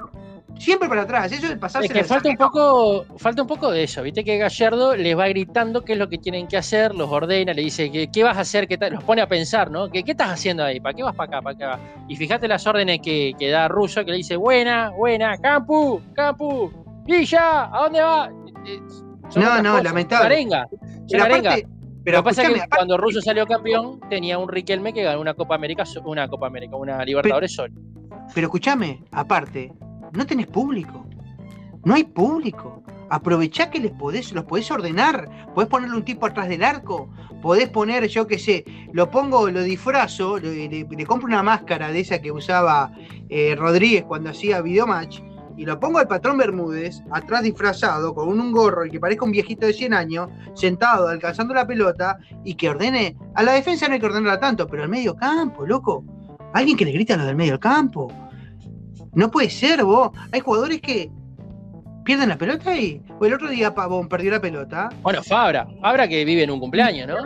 siempre para atrás. Eso es pasarse es que falta un poco, falta un poco de eso, viste que Gallardo les va gritando qué es lo que tienen que hacer, los ordena, le dice ¿qué, qué vas a hacer, ¿Qué los pone a pensar, ¿no? ¿Qué, qué estás haciendo ahí? ¿Para qué vas para acá? ¿Para acá? Y fíjate las órdenes que, que da Russo, que le dice, buena, buena, Campu, Campu, Villa, ¿a dónde va? Eh, son No, no, cosas, lamentable. Arenga, Pero arenga. Pero Lo que pasa es que cuando Russo salió campeón, tenía un Riquelme que ganó una Copa América, una Copa América, una Libertadores solo. Pero escúchame, aparte, no tenés público. No hay público. Aprovechá que les podés, los podés ordenar. Podés ponerle un tipo atrás del arco. Podés poner, yo qué sé, lo pongo, lo disfrazo, le, compro una máscara de esa que usaba eh, Rodríguez cuando hacía videomatch y lo pongo al patrón Bermúdez, atrás disfrazado, con un gorro y que parezca un viejito de 100 años, sentado, alcanzando la pelota, y que ordene. A la defensa no hay que ordenarla tanto, pero al medio campo, loco. Alguien que le grita a los del medio campo. No puede ser, vos. Hay jugadores que pierden la pelota y. O el otro día Pavón perdió la pelota. Bueno, Fabra. Fabra que vive en un cumpleaños, ¿no?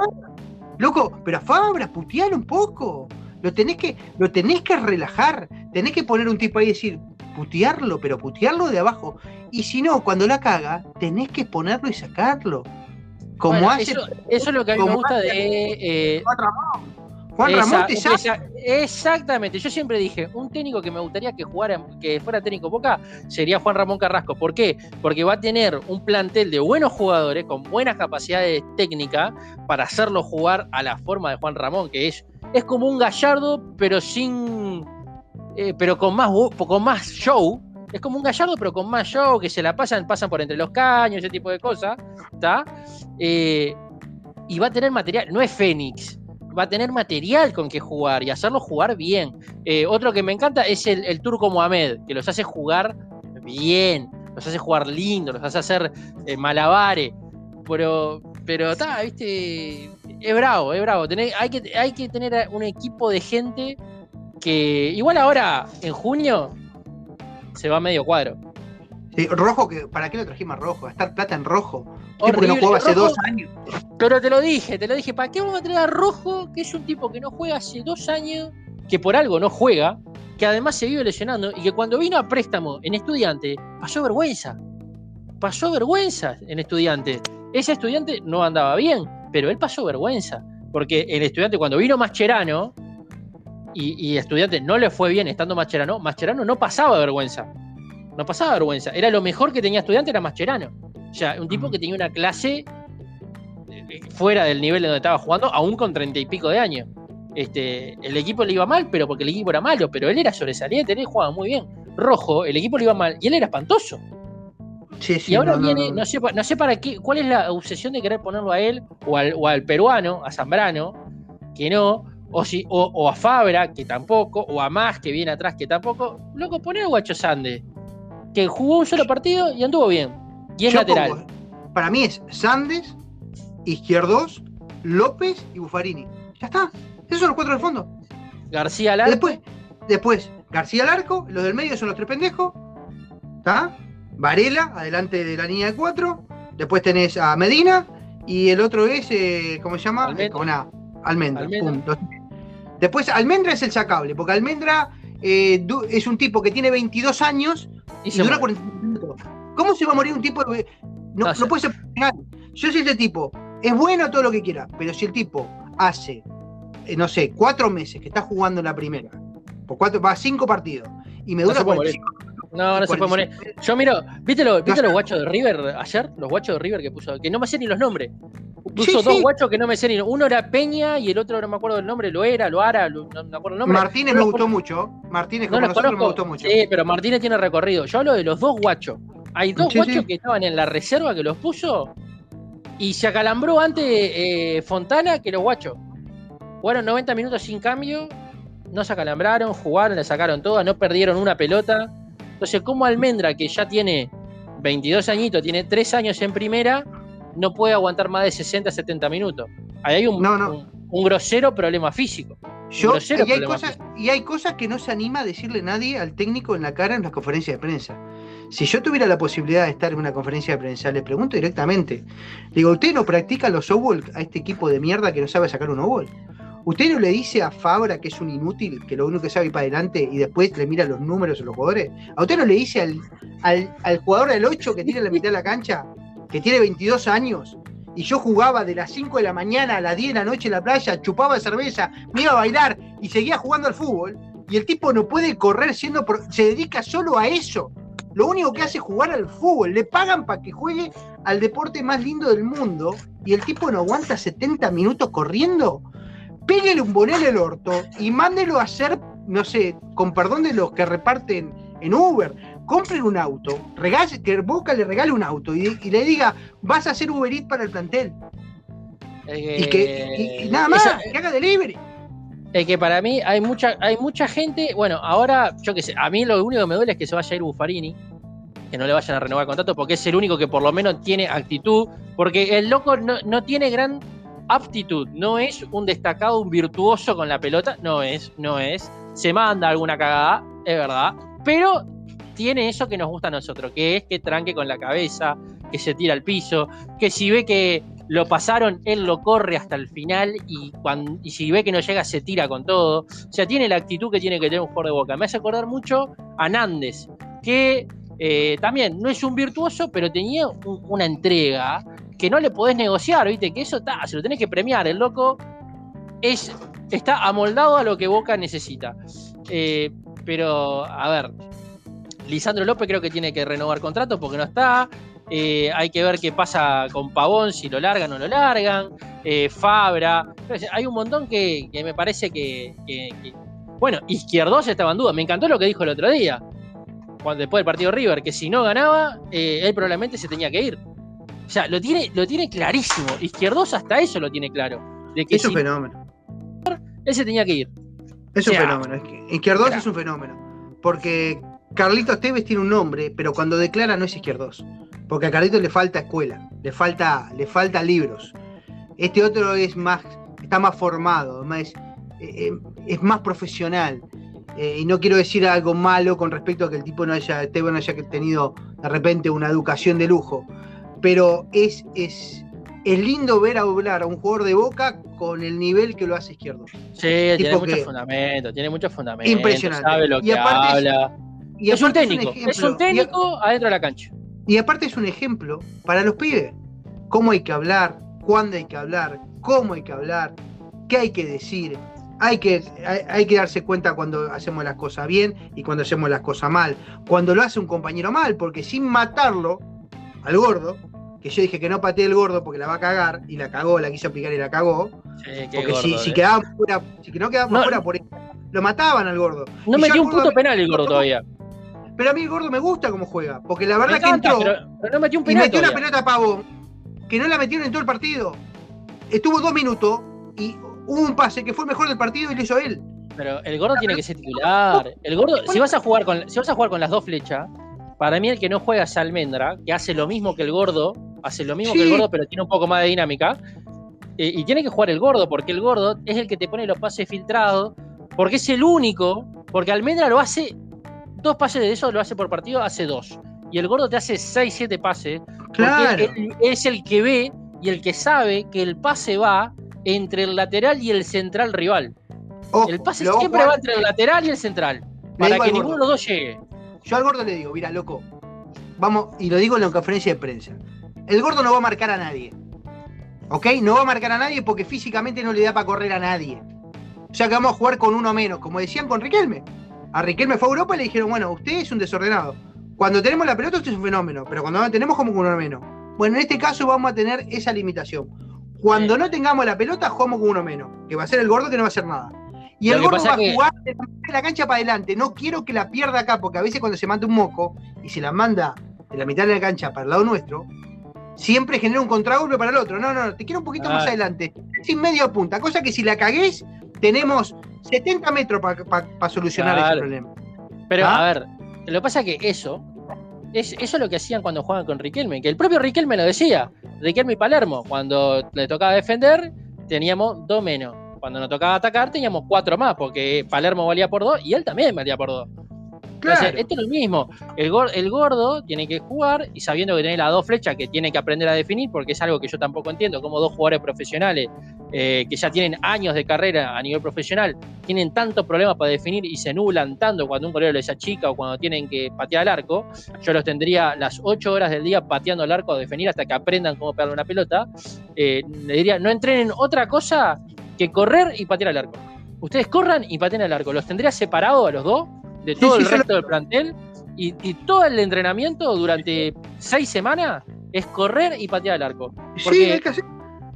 Loco, pero a Fabra, putear un poco. Lo tenés que, lo tenés que relajar. Tenés que poner un tipo ahí y decir, putearlo, pero putearlo de abajo. Y si no, cuando la caga, tenés que ponerlo y sacarlo. Como hace. Eso, es lo que a mí me gusta de. Eh, Juan Ramón. Te saca. Exactamente. Yo siempre dije, un técnico que me gustaría que jugara, que fuera técnico Boca, sería Juan Ramón Carrasco. ¿Por qué? Porque va a tener un plantel de buenos jugadores con buenas capacidades técnicas para hacerlo jugar a la forma de Juan Ramón, que es, es como un gallardo, pero sin eh, pero con más, con más show. Es como un gallardo, pero con más show, que se la pasan, pasan por entre los caños, ese tipo de cosas. ¿Está? Eh, y va a tener material, no es Fénix, va a tener material con que jugar y hacerlo jugar bien. Eh, otro que me encanta es el, turco Mohamed, que los hace jugar bien, los hace jugar lindo, los hace hacer malabares. Pero, pero está, viste, es bravo, es bravo. hay, que, hay que tener un equipo de gente que igual ahora, en junio, se va medio cuadro. Rojo, que ¿para qué lo trajimos rojo? A estar plata en rojo. Porque no jugaba hace dos años. Pero te lo dije, te lo dije, ¿para qué vamos a traer a Rojo, que es un tipo que no juega hace dos años, que por algo no juega, que además se vive lesionando y que cuando vino a préstamo en estudiante, pasó vergüenza. Pasó vergüenza en estudiante. Ese estudiante no andaba bien, pero él pasó vergüenza. Porque el estudiante cuando vino Mascherano, y, Estudiante no le fue bien estando Mascherano, Mascherano no pasaba vergüenza. No pasaba vergüenza. Era lo mejor que tenía Estudiante, era Mascherano. O sea, un tipo que tenía una clase eh, fuera del nivel de donde estaba jugando, aún con treinta y pico de años. Este, el equipo le iba mal, pero porque el equipo era malo, pero él era sobresaliente, él jugaba muy bien. Rojo, el equipo le iba mal y él era espantoso. Sí, sí, y ahora viene, no, sé, no sé para qué, cuál es la obsesión de querer ponerlo a él o al, o al peruano, a Zambrano, que no, o, si, o, a Fabra, que tampoco, o a Más, que viene atrás, que tampoco. Loco, poné a Guacho Sande, que jugó un solo partido y anduvo bien. Y es lateral. para mí es Sandes, Izquierdos, López y Bufarini. Ya está. Esos son los cuatro del fondo. García Larco. Después, después García Larco, los del medio son los tres pendejos. ¿Está? Varela, adelante de la línea de cuatro. Después tenés a Medina. Y el otro es, eh, ¿cómo se llama? Almendra. Almendra. Después, Almendra es el sacable, porque Almendra eh, es un tipo que tiene 22 años y, dura 40 minutos. ¿Cómo se va a morir un tipo de... No, no, puede ser. Yo soy ese tipo. Es bueno todo lo que quiera, pero si el tipo hace, eh, no sé, cuatro meses que está jugando en la primera, por cuatro, va a cinco partidos, y me dura no 45 no, no se puede morir. Yo miro, ¿viste, lo, ¿viste los guachos de River ayer? Los guachos de River que puso, que no me sé ni los nombres. Puso dos guachos que no me sé ni Uno era Peña y el otro no me acuerdo del nombre, lo era, lo hará, no me acuerdo el nombre. Martínez me gustó mucho. Martínez como nosotros me gustó mucho. Sí, pero Martínez tiene recorrido. Yo hablo de los dos guachos. Hay dos guachos que estaban en la reserva que los puso y se acalambró antes eh, Fontana que los guachos. Jugaron 90 minutos sin cambio, no se acalambraron, jugaron, le sacaron todas, no perdieron una pelota. Entonces, ¿cómo Almendra, que ya tiene 22 añitos, tiene 3 años en primera, no puede aguantar más de 60, 70 minutos. Ahí hay un, un, grosero problema físico. Yo, y, hay cosas, y hay cosas que no se anima a decirle nadie al técnico en la cara en las conferencias de prensa. Si yo tuviera la posibilidad de estar en una conferencia de prensa, le pregunto directamente. digo, ¿usted no practica los Owol a este equipo de mierda que no sabe sacar un Owol? ¿Usted no le dice a Fabra que es un inútil, que lo único que sabe ir para adelante y después le mira los números a los jugadores? ¿A usted no le dice al, al, al jugador del 8 que tiene la mitad de la cancha que tiene 22 años, y yo jugaba de las 5 de la mañana a las 10 de la noche en la playa, chupaba cerveza, me iba a bailar y seguía jugando al fútbol, y el tipo no puede correr siendo, se dedica solo a eso. Lo único que hace es jugar al fútbol, le pagan para que juegue al deporte más lindo del mundo y el tipo no aguanta 70 minutos corriendo, pégale un bonel al orto y mándelo a hacer, no sé, con perdón de los que reparten en Uber, compren un auto, regale, que Boca le regale un auto y, y le diga, vas a hacer Uber Eats para el plantel. y que y- y nada más, esa- que haga delivery. Es que para mí hay mucha, hay mucha gente. Bueno, ahora, yo qué sé, a mí lo único que me duele es que se vaya a ir Buffarini, que no le vayan a renovar el contrato, porque es el único que por lo menos tiene actitud, porque el loco no, no tiene gran aptitud, no es un destacado, un virtuoso con la pelota, no es, no es. Se manda alguna cagada, es verdad, pero tiene eso que nos gusta a nosotros, que es que tranque con la cabeza, que se tira al piso, que si ve que lo pasaron, él lo corre hasta el final y, cuando, y si ve que no llega se tira con todo. O sea, tiene la actitud que tiene que tener un jugador de boca. Me hace acordar mucho a Nández, que eh, también no es un virtuoso, pero tenía un- una entrega que no le podés negociar, ¿viste? Que eso ta, se lo tenés que premiar. El loco es, está amoldado a lo que Boca necesita. Eh, pero, a ver, Lisandro López creo que tiene que renovar contrato porque no está. Eh, hay que ver qué pasa con Pavón, si lo largan o no lo largan. Eh, Fabra. Entonces, Hay un montón que, que me parece que, que- que- Bueno, Izquierdos estaba en duda. Me encantó lo que dijo el otro día. Cuando, después del partido River, que si no ganaba, eh, él probablemente se tenía que ir. O sea, lo tiene, lo tiene clarísimo. Izquierdos hasta eso lo tiene claro. De que Es un fenómeno. él se tenía que ir. Es un O sea, fenómeno. Izquierdos es un fenómeno. Porque Carlitos Tevez tiene un nombre, pero cuando declara no es Izquierdos. Porque a Carlitos le falta escuela, le falta, le falta libros. Este otro es más, está más formado, más, eh, eh, es más profesional. Eh, y no quiero decir algo malo con respecto a que el tipo no haya, Tevez no haya tenido de repente una educación de lujo. Pero es, es, es lindo ver hablar a un jugador de boca con el nivel que lo hace izquierdo. Sí, tiene mucho que- fundamento, tiene mucho fundamento. Impresionante. Sabe lo Y que aparte habla. Y es un técnico, es un técnico adentro de la cancha. Y, aparte es un ejemplo para los pibes. Cómo hay que hablar, cuándo hay que hablar, cómo hay que hablar, qué hay que decir. Hay que, hay, hay que darse cuenta cuando hacemos las cosas bien y cuando hacemos las cosas mal. Cuando lo hace un compañero mal, porque sin matarlo al gordo, que yo dije que no pateé el gordo porque la va a cagar, y la cagó, la quiso picar y la cagó. Sí, Porque si, gordo, si eh. quedábamos fuera, si no quedábamos No. fuera por lo mataban al gordo. No y metió un gordo puto penal el gordo todavía. Pero a mí el gordo me gusta cómo juega, porque la verdad que entró. pero, pero no metió un y penal metió una pelota a Pavón que no la metieron en todo el partido. Estuvo dos minutos y hubo un pase que fue el mejor del partido y lo hizo él. Pero el gordo tiene que ser titular. El gordo, si vas a jugar con, si vas a jugar con las dos flechas, para mí el que no juega es Almendra, que hace lo mismo que el gordo, hace lo mismo que el gordo, pero tiene un poco más de dinámica. Eh, y tiene que jugar el gordo, porque el gordo es el que te pone los pases filtrados, porque es el único, porque Almendra lo hace, dos pases de eso lo hace por partido, hace dos. Y el gordo te hace 6, 7 pases, Claro. porque él es el que ve y el que sabe que el pase va entre el lateral y el central rival. Ojo, El pase siempre va entre el lateral y el central. Para que ninguno de los dos llegue. Yo al gordo le digo, mira, loco, vamos, y lo digo en la conferencia de prensa. El gordo no va a marcar a nadie. ¿Ok? No va a marcar a nadie porque físicamente no le da para correr a nadie. O sea que vamos a jugar con uno menos, como decían con Riquelme. A Riquelme fue a Europa y le dijeron, bueno, usted es un desordenado. Cuando tenemos la pelota, usted es un fenómeno, pero cuando no la tenemos, como con uno menos. Bueno, en este caso vamos a tener esa limitación. Cuando Sí. no tengamos la pelota, jugamos con uno menos, que va a ser el gordo que no va a hacer nada. Y Lo el gordo va a que- jugar de la cancha para adelante. No quiero que la pierda acá, porque a veces cuando se manda un moco y se la manda de la mitad de la cancha para el lado nuestro, siempre genera un contragolpe para el otro. No, no, no, te quiero un poquito Ah. más adelante. Sin medio punta. Cosa que si la cagués, tenemos 70 metros para solucionar ese Claro. problema. Pero ¿Ah? a ver, lo que pasa es que eso, es, eso es lo que hacían cuando jugaban con Riquelme, que el propio Riquelme lo decía. Riquelme y Palermo, cuando le tocaba defender, teníamos dos menos. Cuando nos tocaba atacar, teníamos cuatro más, porque Palermo valía por dos y él también valía por dos. Claro. Entonces, esto es lo mismo. El, gor- el gordo tiene que jugar y sabiendo que tiene las dos flechas que tiene que aprender a definir, porque es algo que yo tampoco entiendo, como dos jugadores profesionales eh, que ya tienen años de carrera a nivel profesional tienen tantos problemas para definir y se nublan tanto cuando un golero les achica o cuando tienen que patear al arco. Yo los tendría las ocho horas del día pateando al arco a definir hasta que aprendan cómo pegarle una pelota. Eh, le diría, no entrenen otra cosa que correr y patear al arco. Ustedes corran y pateen al arco. Los tendría separados a los dos de Sí, todo sí, el lo- resto del plantel y, y todo el entrenamiento durante seis semanas es correr y patear al arco. sí, Porque, hay que hacer.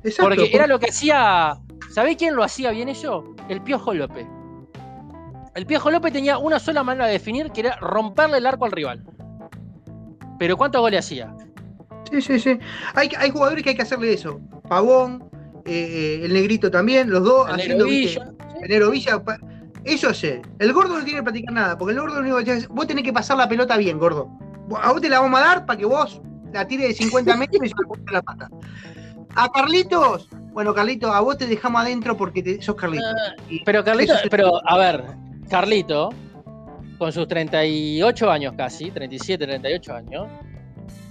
Exacto. porque era lo que hacía. ¿Sabés quién lo hacía bien eso? El Piojo López. El Piojo López tenía una sola manera de definir, que era romperle el arco al rival. Pero ¿cuántos goles hacía? Sí, sí, sí. Hay, hay jugadores que hay que hacerle eso. Pavón, eh, eh, el negrito también, los dos El haciendo. Villa, ¿sí? el Villa. Eso hace. El gordo no tiene que practicar nada, porque el gordo lo único que hace es, vos tenés que pasar la pelota bien, gordo. A vos te la vamos a dar para que vos la tires de 50 metros y se la la pata. A Carlitos, bueno, Carlitos, a vos te dejamos adentro porque te- sos Carlitos. Y- Pero Carlito, sí. pero a ver, Carlito, con sus 38 años casi, 37, 38 años,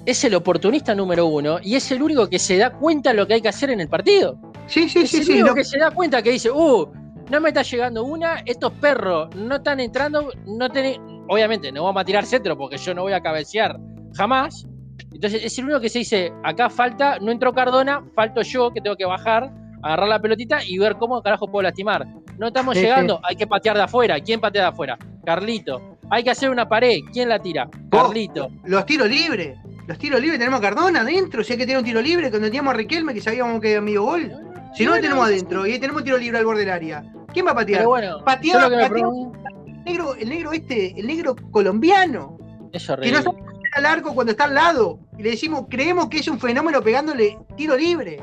es el oportunista número uno y es el único que se da cuenta de lo que hay que hacer en el partido. sí, sí, es sí, el sí. único no- que se da cuenta que dice, uh, no me está llegando una, estos perros no están entrando, no tienen, obviamente no vamos a tirar centro porque yo no voy a cabecear jamás. Entonces es el único que se dice, acá falta, no entró Cardona, falto yo que tengo que bajar, agarrar la pelotita y ver cómo carajo puedo lastimar. No estamos Sí, llegando, hay que patear de afuera. ¿Quién patea de afuera? Carlito. Hay que hacer una pared, ¿quién la tira? Carlito. Los tiros libres. Los tiros libres tenemos a Cardona adentro. Si hay que tener un tiro libre, cuando teníamos a Riquelme, que sabíamos que había medio gol. Si no, lo Bueno, tenemos adentro y tenemos tiro libre al borde del área. ¿Quién va a patear? Pero bueno, Pateaba- yo lo que me pateaba- pregunto El negro, el negro este, el negro colombiano, es que no sabe al arco cuando está al lado. Y le decimos, creemos que es un fenómeno pegándole tiro libre.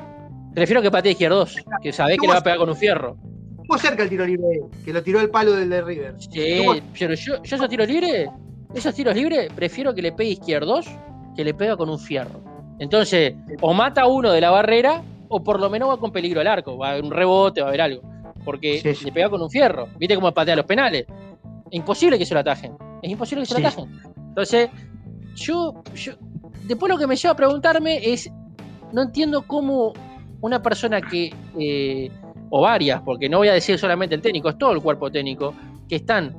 Prefiero que patee izquierdos, que sabés que le va a pegar con un fierro. Estuvo cerca el tiro libre, que lo tiró el palo del de River. Sí, pero yo, yo esos tiros libres, esos tiros libres, prefiero que le pegue izquierdos que le pega con un fierro. Entonces, o mata a uno de la barrera, o por lo menos va con peligro al arco, va a haber un rebote, va a haber algo. Porque Sí, sí. le pega con un fierro. ¿Viste cómo patea los penales? Es imposible que se lo atajen. Es imposible que se lo atajen. Entonces, yo, yo, después lo que me lleva a preguntarme es, no entiendo cómo una persona que, eh, o varias, porque no voy a decir solamente el técnico, es todo el cuerpo técnico, que están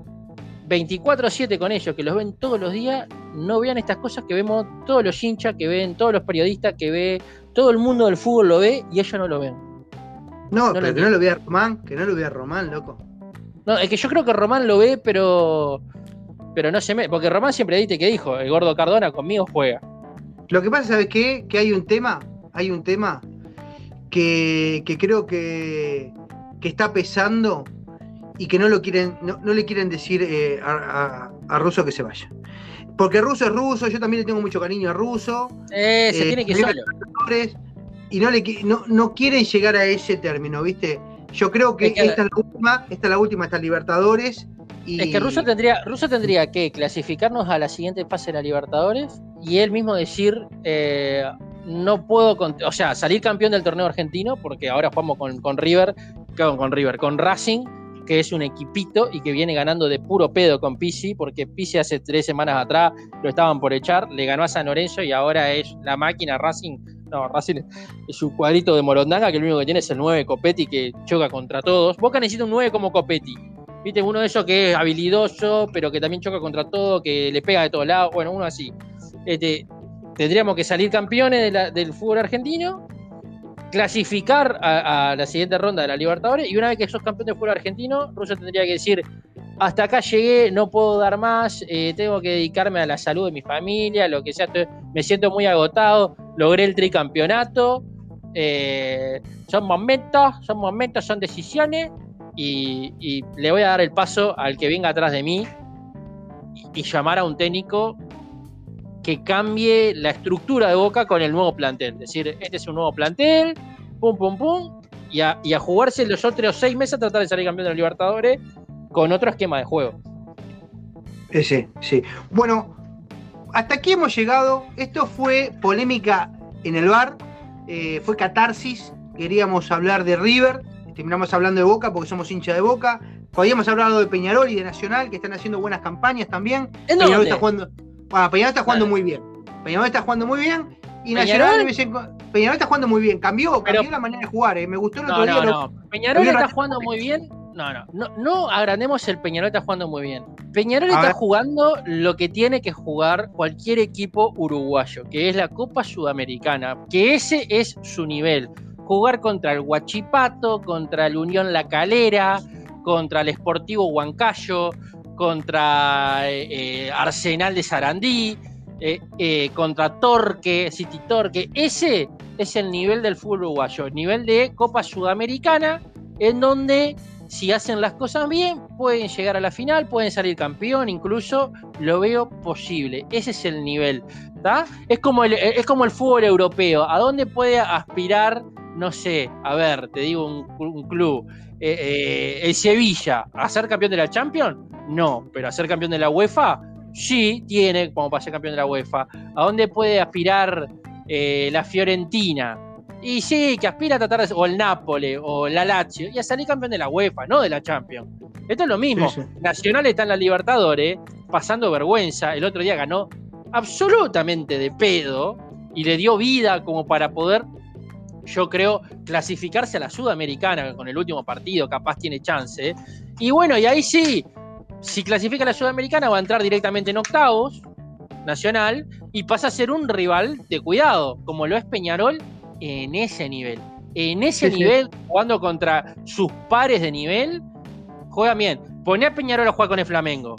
24-7 con ellos, que los ven todos los días, no vean estas cosas que vemos todos los hinchas, que ven todos los periodistas, que ve todo el mundo del fútbol lo ve y ellos no lo ven. No, pero que no lo vea Román, que no lo vea Román, loco. No, es que yo creo que Román lo ve, pero pero no se me. Porque Román siempre dice que dijo, el gordo Cardona conmigo juega. Lo que pasa, ¿sabes qué? Que hay un tema, hay un tema que, que creo que, que está pesando y que no lo quieren, no, no le quieren decir eh, a, a- a Russo que se vaya. Porque Russo es ruso, yo también le tengo mucho cariño a Russo, Eh, se Eh, tiene que solo. Y no, le, no, no quieren llegar a ese término, ¿viste? Yo creo que, Es que- esta es la última, esta es la última, esta Libertadores. Y, Es que Russo tendría, Russo tendría que clasificarnos a la siguiente fase de la Libertadores y él mismo decir, eh, no puedo, o sea, salir campeón del torneo argentino, porque ahora jugamos con, con River, con, con River, con Racing, que es un equipito y que viene ganando de puro pedo con Pisi, porque Pisi hace tres semanas atrás lo estaban por echar, le ganó a San Lorenzo y ahora es la máquina Racing. No, Racing es un cuadrito de Morondanga que lo único que tiene es el 9 Copetti que choca contra todos. Boca necesita un 9 como Copetti. Viste, uno de esos que es habilidoso, pero que también choca contra todo, que le pega de todos lados. Bueno, uno así. Este, tendríamos que salir campeones del fútbol argentino, clasificar a, a la siguiente ronda de la Libertadores, y una vez que sos campeón del fútbol argentino, Russo tendría que decir, hasta acá llegué, no puedo dar más, eh, tengo que dedicarme a la salud de mi familia, lo que sea, me siento muy agotado, logré el tricampeonato, eh, son momentos, son momentos, son decisiones, y, le voy a dar el paso al que venga atrás de mí y, llamar a un técnico que cambie la estructura de Boca con el nuevo plantel. Es decir, este es un nuevo plantel, pum, pum, pum, y a, y a jugarse los otros seis meses a tratar de salir campeón de los Libertadores con otro esquema de juego. Eh, sí, sí. Bueno, hasta aquí hemos llegado. Esto fue polémica en el bar. eh, fue catarsis. Queríamos hablar de River. Terminamos hablando de Boca porque somos hincha de Boca. Podíamos hablado de Peñarol y de Nacional, que están haciendo buenas campañas también. ¿En Peñarol dónde? está jugando. Bueno, Peñarol está jugando muy bien. Peñarol está jugando muy bien. Y ¿Peñarol? Nacional Peñarol está jugando muy bien. Cambió, Pero- cambió la manera de jugar. eh. Me gustó el otro No, día. no, lo-. Peñarol está jugando muy bien. No, no, no, no agrandemos el Peñarol está jugando muy bien. Peñarol está jugando lo que tiene que jugar cualquier equipo uruguayo, que es la Copa Sudamericana, que ese es su nivel. Jugar contra el Huachipato, contra el Unión La Calera, contra el Sportivo Huancayo, contra eh, eh, Arsenal de Sarandí. eh, contra Torque, City Torque. Ese es el nivel del fútbol uruguayo, nivel de Copa Sudamericana, en donde si hacen las cosas bien, pueden llegar a la final, pueden salir campeón, incluso lo veo posible. Ese es el nivel. Es, como el, es como el fútbol europeo. ¿A dónde puede aspirar, no sé, a ver, te digo un, club, eh, eh, el Sevilla, a ser campeón de la Champions? No, pero a ser campeón de la UEFA, sí, tiene como para ser campeón de la UEFA. ¿A dónde puede aspirar eh, la Fiorentina? Y sí, que aspira a tratar de. O el Nápoles, o la Lazio, y a salir campeón de la UEFA, no de la Champions. Esto es lo mismo. Nacional está en la Libertadores, pasando vergüenza. El otro día ganó absolutamente de pedo y le dio vida como para poder, yo creo, clasificarse a la Sudamericana con el último partido, capaz tiene chance. Y bueno, y ahí sí, si clasifica a la Sudamericana va a entrar directamente en octavos, Nacional, y pasa a ser un rival de cuidado, como lo es Peñarol en ese nivel. En ese nivel, jugando contra sus pares de nivel, juega bien. Pone a Peñarol a jugar con el Flamengo.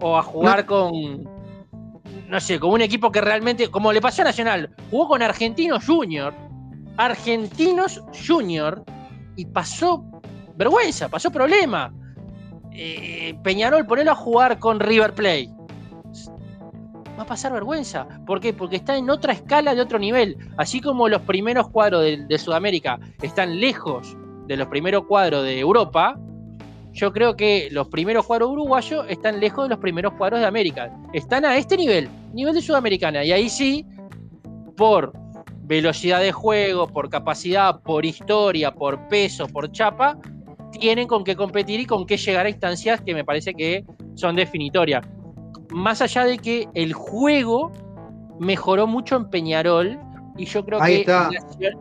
O a jugar con. No sé, con un equipo que realmente. Como le pasó a Nacional, jugó con Argentinos Junior. Argentinos Junior. Y pasó vergüenza, pasó problema. Eh, Peñarol, ponelo a jugar con River Plate va a pasar vergüenza. ¿Por qué? Porque está en otra escala de otro nivel. Así como los primeros cuadros de, Sudamérica están lejos de los primeros cuadros de Europa, yo creo que los primeros cuadros uruguayos están lejos de los primeros cuadros de América. Están a este nivel, nivel de Sudamericana. Y ahí sí, por velocidad de juego, por capacidad, por historia, por peso, por chapa, tienen con qué competir y con qué llegar a instancias que me parece que son definitorias más allá de que el juego mejoró mucho en Peñarol y yo creo que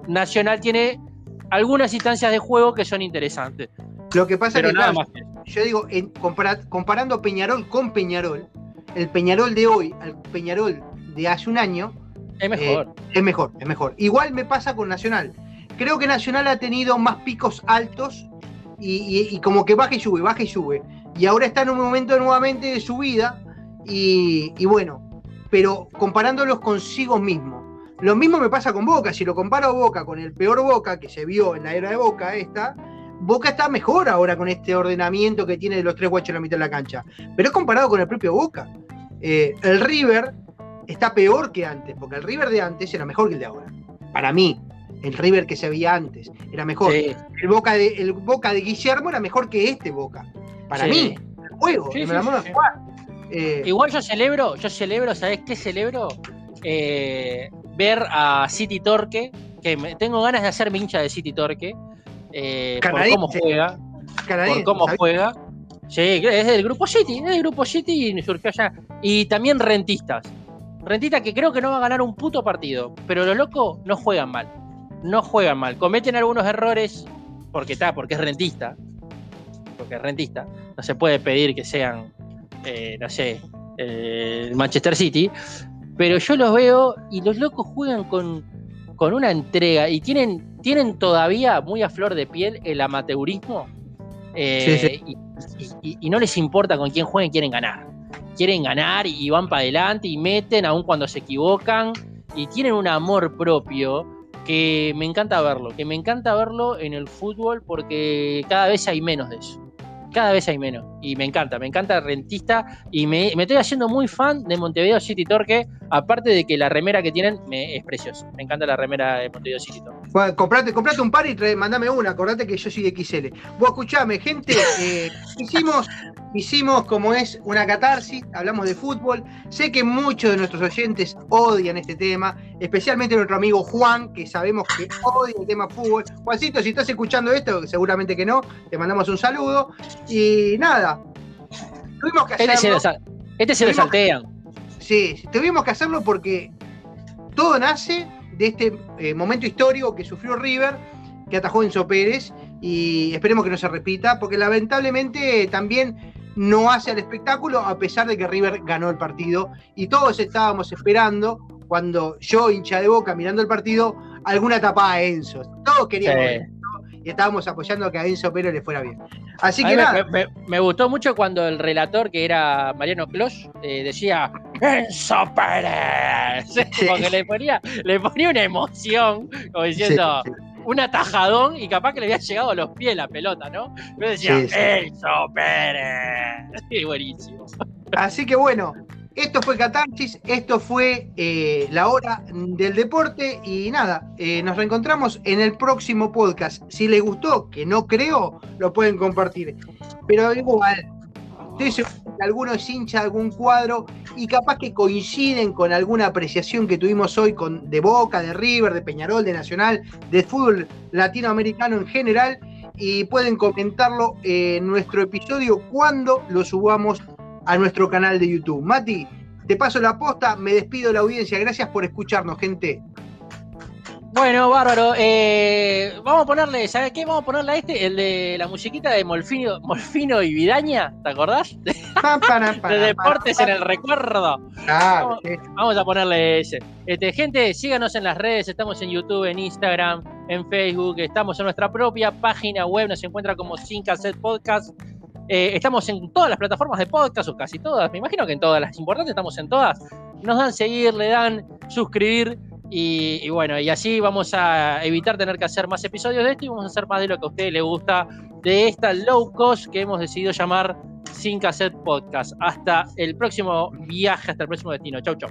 Nacional tiene algunas instancias de juego que son interesantes. Lo que pasa es que, yo digo, comparando Peñarol con Peñarol, el Peñarol de hoy al Peñarol de hace un año es mejor. Eh, es mejor, es mejor. Igual me pasa con Nacional. Creo que Nacional ha tenido más picos altos y, y como que baja y sube, baja y sube. Y ahora está en un momento nuevamente de subida y, bueno, pero comparándolos consigo mismo. Lo mismo me pasa con Boca, si lo comparo a Boca con el peor Boca que se vio en la era de Boca esta, Boca está mejor ahora con este ordenamiento que tiene de los tres guachos en la mitad de la cancha. Pero es comparado con el propio Boca. Eh, el River está peor que antes, porque el River de antes era mejor que el de ahora. Para mí, el River que se veía antes era mejor. El, Boca de, el Boca de Guillermo era mejor que este Boca. Para mí, el juego, me la eh, Igual yo celebro, yo celebro, ¿sabes qué celebro? Eh, ver a City Torque, que me, tengo ganas de hacerme hincha de City Torque, eh, por cómo juega. por cómo juega. Sí, es del grupo City, es del grupo City y surgió allá. Y también rentistas. Rentistas que creo que no va a ganar un puto partido, pero los locos no juegan mal. No juegan mal. Cometen algunos errores porque está, porque es rentista. Porque es rentista. No se puede pedir que sean eh, no sé, el Manchester City, pero yo los veo y los locos juegan con, con una entrega y tienen, tienen todavía muy a flor de piel el amateurismo eh, Y, no les importa con quién jueguen, quieren ganar. Quieren ganar y van para adelante y meten aun cuando se equivocan y tienen un amor propio que me encanta verlo, que me encanta verlo en el fútbol porque cada vez hay menos de eso cada vez hay menos. Y me encanta, me encanta Rentista. Y me, estoy haciendo muy fan de Montevideo City Torque. Aparte de que la remera que tienen me, es preciosa. Me encanta la remera de Montevideo City. Bueno, comprate, comprate un par y mandame una. Acordate que yo soy de XL. Vos escuchame, gente. Eh, hicimos, hicimos como es una catarsis. Hablamos de fútbol. Sé que muchos de nuestros oyentes odian este tema. Especialmente nuestro amigo Juan, que sabemos que odia el tema fútbol. Juancito, si estás escuchando esto, seguramente que no, te mandamos un saludo. Y nada, tuvimos que este hacerlo. Este se, lo, saltean. Sí, tuvimos que hacerlo porque todo nace de este eh, momento histórico que sufrió River, que atajó Enzo Pérez, y esperemos que no se repita, porque lamentablemente también no hace el espectáculo, a pesar de que River ganó el partido, y todos estábamos esperando, cuando yo, hincha de boca, mirando el partido, alguna tapada a Enzo. Todos queríamos y estábamos apoyando a que a Enzo Pérez le fuera bien. Así que nada. Me, gustó mucho cuando el relator, que era Mariano Clos, eh, decía: Enzo Pérez. Porque le ponía, le ponía una emoción, como diciendo, un atajadón y capaz que le había llegado a los pies la pelota, ¿no? Yo decía, Enzo Pérez. Sí, buenísimo. Así que bueno, esto fue Catarsis, esto fue eh, la hora del deporte y nada, eh, nos reencontramos en el próximo podcast. Si les gustó, que no creo, lo pueden compartir. Pero igual, estoy seguro alguno hincha de algún cuadro y capaz que coinciden con alguna apreciación que tuvimos hoy con, de Boca, de River, de Peñarol, de Nacional, de fútbol latinoamericano en general y pueden comentarlo en nuestro episodio cuando lo subamos a nuestro canal de YouTube. Mati, te paso la posta, me despido de la audiencia. Gracias por escucharnos, gente. Bueno, bárbaro. Eh, vamos a ponerle, ¿sabes qué? Vamos a ponerle a este, el de la musiquita de Molfino, Molfino y Vidaña, ¿te acordás? de deportes en el recuerdo. vamos, a ponerle ese. Este, gente, síganos en las redes, estamos en YouTube, en Instagram, en Facebook, estamos en nuestra propia página web, nos encuentra como Sin Cassette Podcast. Eh, estamos en todas las plataformas de podcast, o casi todas, me imagino que en todas las importantes estamos en todas. Nos dan seguir, le dan suscribir y, bueno, y así vamos a evitar tener que hacer más episodios de esto y vamos a hacer más de lo que a usted le gusta de esta low cost que hemos decidido llamar Sin Cassette Podcast. Hasta el próximo viaje, hasta el próximo destino. Chau, chau.